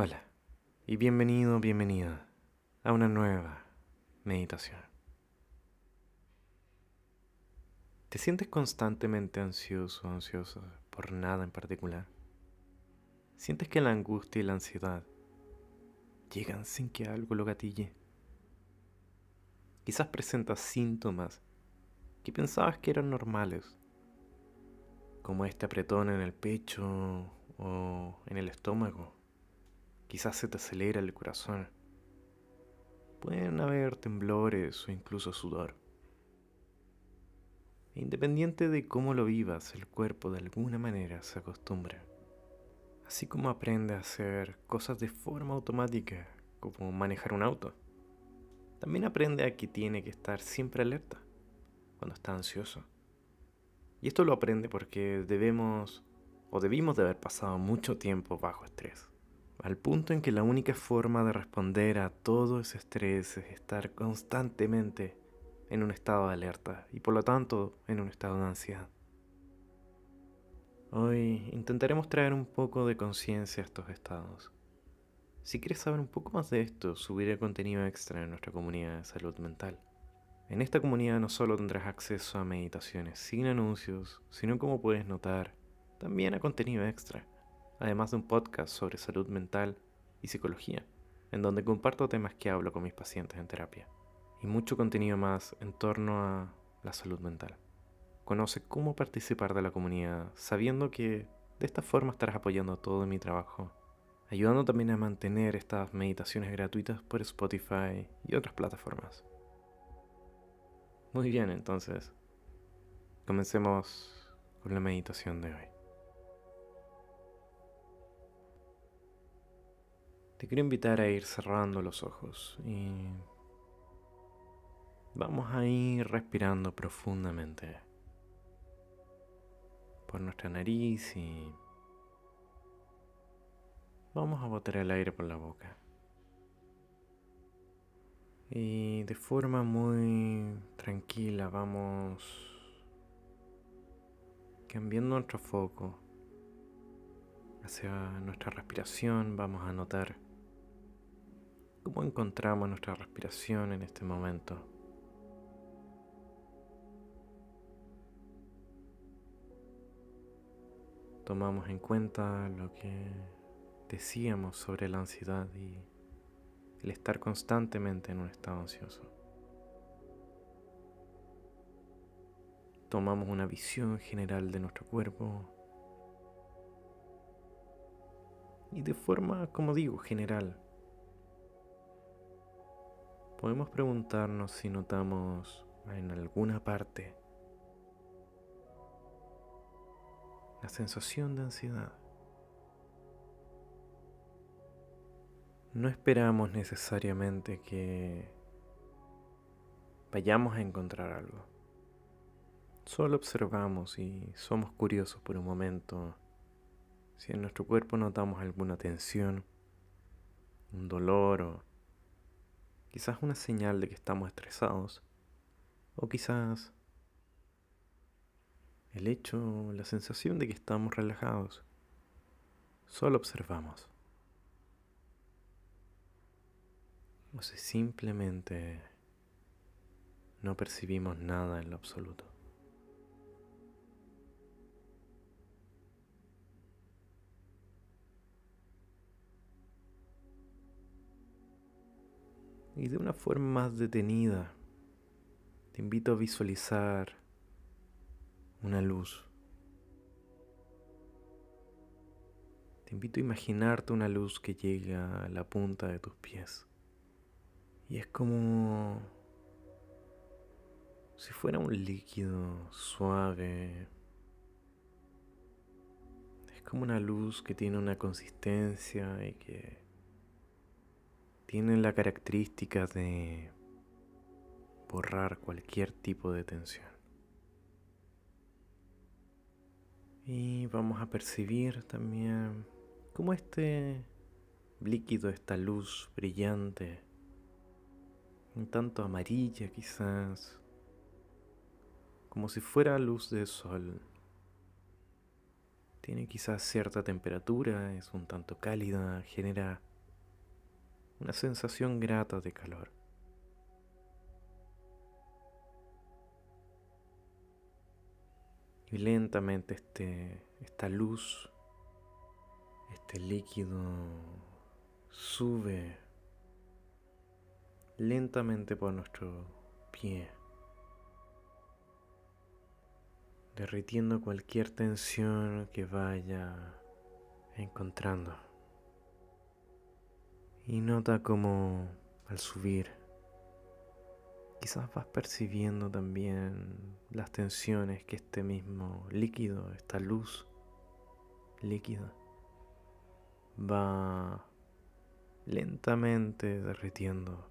Hola y bienvenido, bienvenida a una nueva meditación. ¿Te sientes constantemente ansioso ansioso por nada en particular? ¿Sientes que la angustia y la ansiedad llegan sin que algo lo gatille? Quizás presentas síntomas que pensabas que eran normales, como este apretón en el pecho o en el estómago Quizás se te acelera el corazón. Pueden haber temblores o incluso sudor. Independiente de cómo lo vivas, el cuerpo de alguna manera se acostumbra. Así como aprende a hacer cosas de forma automática, como manejar un auto. También aprende a que tiene que estar siempre alerta cuando está ansioso. Y esto lo aprende porque debemos o debimos de haber pasado mucho tiempo bajo estrés al punto en que la única forma de responder a todo ese estrés es estar constantemente en un estado de alerta y por lo tanto en un estado de ansiedad. Hoy intentaremos traer un poco de conciencia a estos estados. Si quieres saber un poco más de esto, subiré contenido extra en nuestra comunidad de salud mental. En esta comunidad no solo tendrás acceso a meditaciones sin anuncios, sino como puedes notar, también a contenido extra además de un podcast sobre salud mental y psicología, en donde comparto temas que hablo con mis pacientes en terapia, y mucho contenido más en torno a la salud mental. Conoce cómo participar de la comunidad, sabiendo que de esta forma estarás apoyando todo mi trabajo, ayudando también a mantener estas meditaciones gratuitas por Spotify y otras plataformas. Muy bien, entonces, comencemos con la meditación de hoy. Te quiero invitar a ir cerrando los ojos y vamos a ir respirando profundamente por nuestra nariz y vamos a botar el aire por la boca. Y de forma muy tranquila vamos cambiando nuestro foco hacia nuestra respiración. Vamos a notar ¿Cómo encontramos nuestra respiración en este momento? Tomamos en cuenta lo que decíamos sobre la ansiedad y el estar constantemente en un estado ansioso. Tomamos una visión general de nuestro cuerpo y de forma, como digo, general, podemos preguntarnos si notamos en alguna parte la sensación de ansiedad. No esperamos necesariamente que vayamos a encontrar algo. Solo observamos y somos curiosos por un momento si en nuestro cuerpo notamos alguna tensión, un dolor o Quizás una señal de que estamos estresados. O quizás el hecho, la sensación de que estamos relajados. Solo observamos. O si simplemente no percibimos nada en lo absoluto. Y de una forma más detenida te invito a visualizar una luz. Te invito a imaginarte una luz que llega a la punta de tus pies. Y es como si fuera un líquido suave. Es como una luz que tiene una consistencia y que tienen la característica de borrar cualquier tipo de tensión. Y vamos a percibir también cómo este líquido, esta luz brillante, un tanto amarilla quizás, como si fuera luz de sol, tiene quizás cierta temperatura, es un tanto cálida, genera una sensación grata de calor. Y lentamente este, esta luz, este líquido sube lentamente por nuestro pie, derritiendo cualquier tensión que vaya encontrando. Y nota como al subir, quizás vas percibiendo también las tensiones que este mismo líquido, esta luz líquida, va lentamente derritiendo.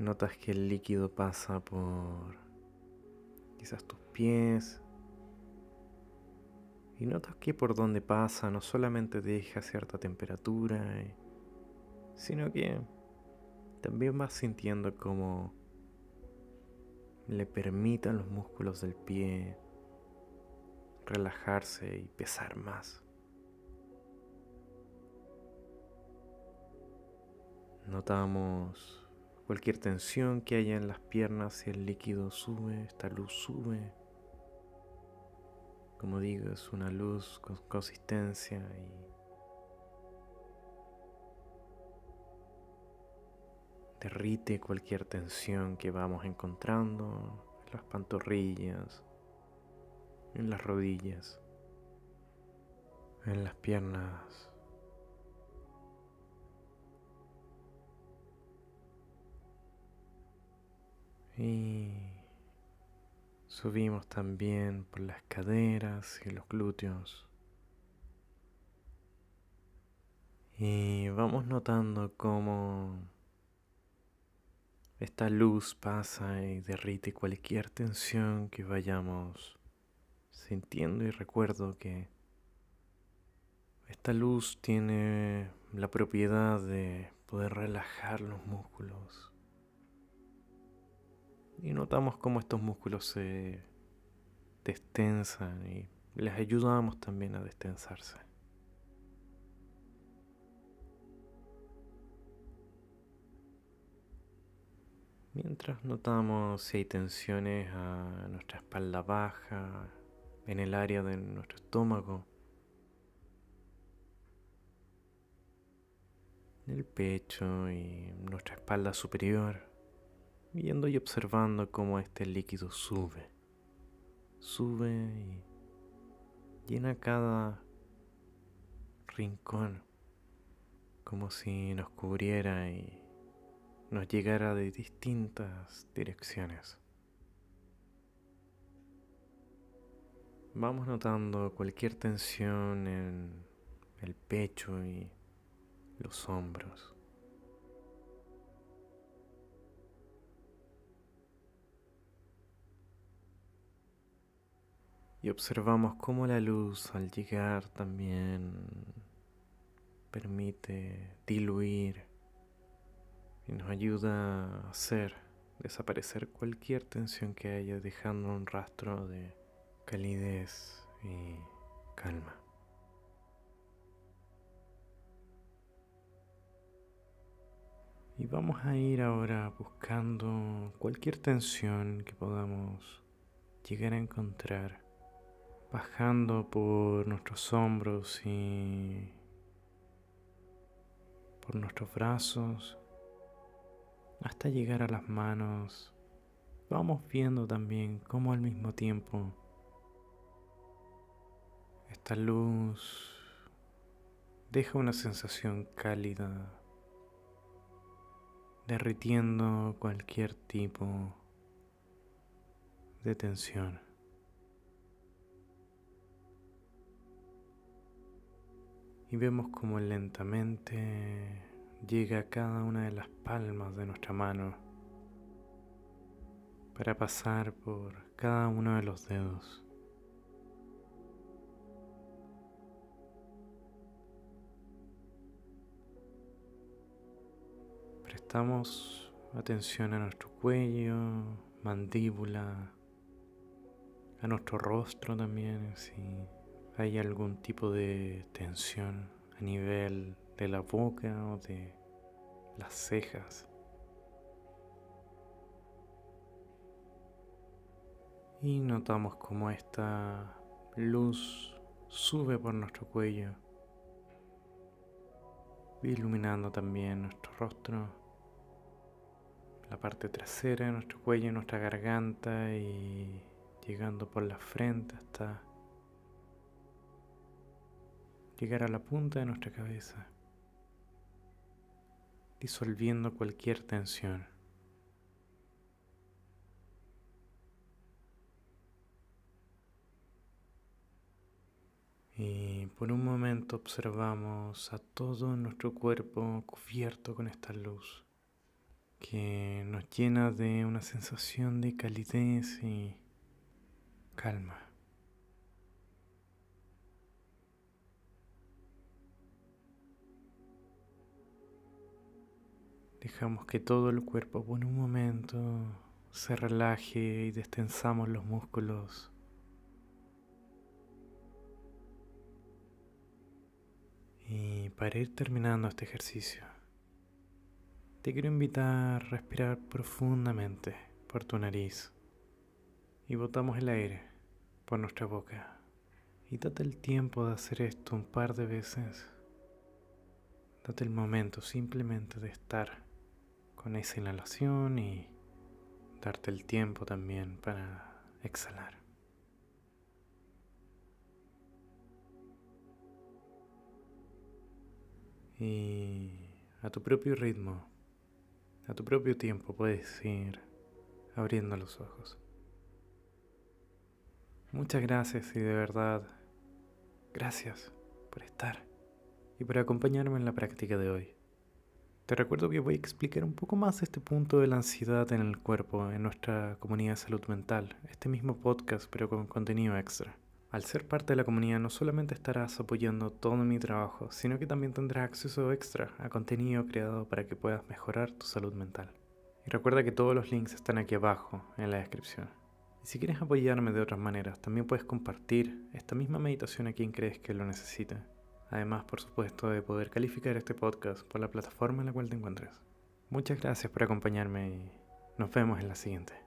Notas que el líquido pasa por quizás tus pies. Y notas que por donde pasa no solamente deja cierta temperatura, eh, sino que también vas sintiendo como le permitan los músculos del pie relajarse y pesar más. Notamos Cualquier tensión que haya en las piernas, si el líquido sube, esta luz sube. Como digo, es una luz con consistencia y derrite cualquier tensión que vamos encontrando en las pantorrillas, en las rodillas, en las piernas Y subimos también por las caderas y los glúteos. Y vamos notando cómo esta luz pasa y derrite cualquier tensión que vayamos sintiendo y recuerdo que esta luz tiene la propiedad de poder relajar los músculos y notamos cómo estos músculos se destensan y les ayudamos también a destensarse. Mientras notamos si hay tensiones a nuestra espalda baja, en el área de nuestro estómago, en el pecho y nuestra espalda superior viendo y observando cómo este líquido sube, sube y llena cada rincón, como si nos cubriera y nos llegara de distintas direcciones. Vamos notando cualquier tensión en el pecho y los hombros. Y observamos cómo la luz al llegar también permite diluir y nos ayuda a hacer desaparecer cualquier tensión que haya dejando un rastro de calidez y calma. Y vamos a ir ahora buscando cualquier tensión que podamos llegar a encontrar bajando por nuestros hombros y por nuestros brazos hasta llegar a las manos. Vamos viendo también cómo al mismo tiempo esta luz deja una sensación cálida, derritiendo cualquier tipo de tensión. Y vemos como lentamente llega a cada una de las palmas de nuestra mano para pasar por cada uno de los dedos. Prestamos atención a nuestro cuello, mandíbula, a nuestro rostro también, si hay algún tipo de tensión a nivel de la boca o de las cejas. Y notamos como esta luz sube por nuestro cuello, iluminando también nuestro rostro, la parte trasera de nuestro cuello, nuestra garganta y llegando por la frente hasta llegar a la punta de nuestra cabeza, disolviendo cualquier tensión. Y por un momento observamos a todo nuestro cuerpo cubierto con esta luz que nos llena de una sensación de calidez y calma. Dejamos que todo el cuerpo por un momento se relaje y destensamos los músculos. Y para ir terminando este ejercicio, te quiero invitar a respirar profundamente por tu nariz y botamos el aire por nuestra boca. Y date el tiempo de hacer esto un par de veces. Date el momento simplemente de estar con esa inhalación y darte el tiempo también para exhalar. Y a tu propio ritmo, a tu propio tiempo puedes ir abriendo los ojos. Muchas gracias y de verdad, gracias por estar y por acompañarme en la práctica de hoy. Te recuerdo que voy a explicar un poco más este punto de la ansiedad en el cuerpo en nuestra comunidad de salud mental, este mismo podcast pero con contenido extra. Al ser parte de la comunidad no solamente estarás apoyando todo mi trabajo, sino que también tendrás acceso extra a contenido creado para que puedas mejorar tu salud mental. Y recuerda que todos los links están aquí abajo en la descripción. Y si quieres apoyarme de otras maneras, también puedes compartir esta misma meditación a quien crees que lo necesite. Además, por supuesto, de poder calificar este podcast por la plataforma en la cual te encuentres. Muchas gracias por acompañarme y nos vemos en la siguiente.